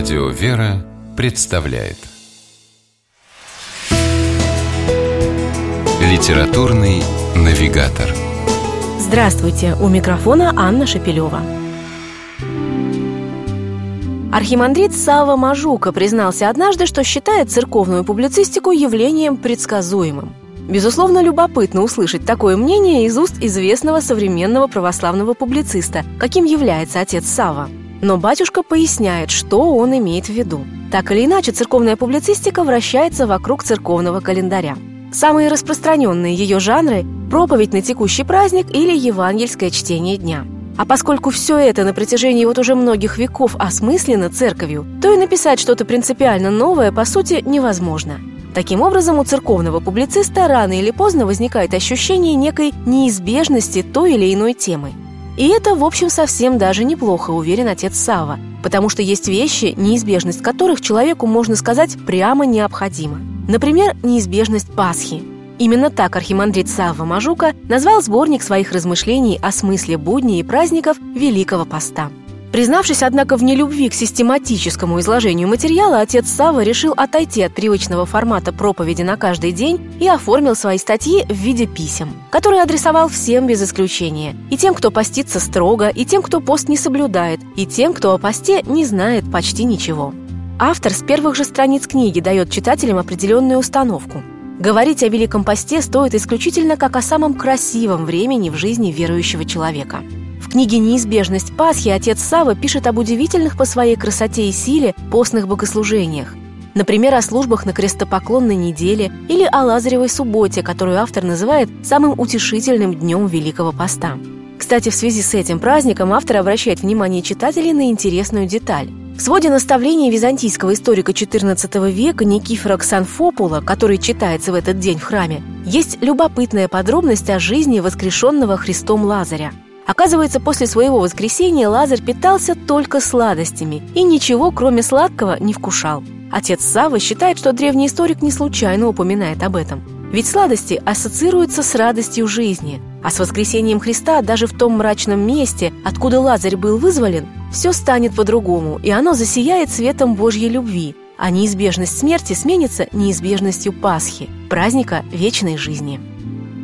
Радио «Вера» представляет Литературный навигатор Здравствуйте! У микрофона Анна Шапилева. Архимандрит Сава Мажука признался однажды, что считает церковную публицистику явлением предсказуемым. Безусловно, любопытно услышать такое мнение из уст известного современного православного публициста, каким является отец Сава. Но батюшка поясняет, что он имеет в виду. Так или иначе, церковная публицистика вращается вокруг церковного календаря. Самые распространенные ее жанры – проповедь на текущий праздник или евангельское чтение дня. А поскольку все это на протяжении вот уже многих веков осмыслено церковью, то и написать что-то принципиально новое, по сути, невозможно. Таким образом, у церковного публициста рано или поздно возникает ощущение некой неизбежности той или иной темы. И это, в общем, совсем даже неплохо, уверен отец Сава, потому что есть вещи, неизбежность которых человеку, можно сказать, прямо необходима. Например, неизбежность Пасхи. Именно так архимандрит Савва Мажука назвал сборник своих размышлений о смысле будней и праздников Великого Поста. Признавшись, однако, в нелюбви к систематическому изложению материала, отец Сава решил отойти от привычного формата проповеди на каждый день и оформил свои статьи в виде писем, которые адресовал всем без исключения. И тем, кто постится строго, и тем, кто пост не соблюдает, и тем, кто о посте не знает почти ничего. Автор с первых же страниц книги дает читателям определенную установку. Говорить о Великом посте стоит исключительно как о самом красивом времени в жизни верующего человека – в книге «Неизбежность Пасхи» отец Сава пишет об удивительных по своей красоте и силе постных богослужениях. Например, о службах на крестопоклонной неделе или о Лазаревой субботе, которую автор называет самым утешительным днем Великого Поста. Кстати, в связи с этим праздником автор обращает внимание читателей на интересную деталь. В своде наставлений византийского историка XIV века Никифора Ксанфопула, который читается в этот день в храме, есть любопытная подробность о жизни воскрешенного Христом Лазаря – Оказывается, после своего воскресения Лазарь питался только сладостями и ничего, кроме сладкого, не вкушал. Отец Савва считает, что древний историк не случайно упоминает об этом. Ведь сладости ассоциируются с радостью жизни, а с воскресением Христа даже в том мрачном месте, откуда Лазарь был вызволен, все станет по-другому, и оно засияет светом Божьей любви, а неизбежность смерти сменится неизбежностью Пасхи, праздника вечной жизни.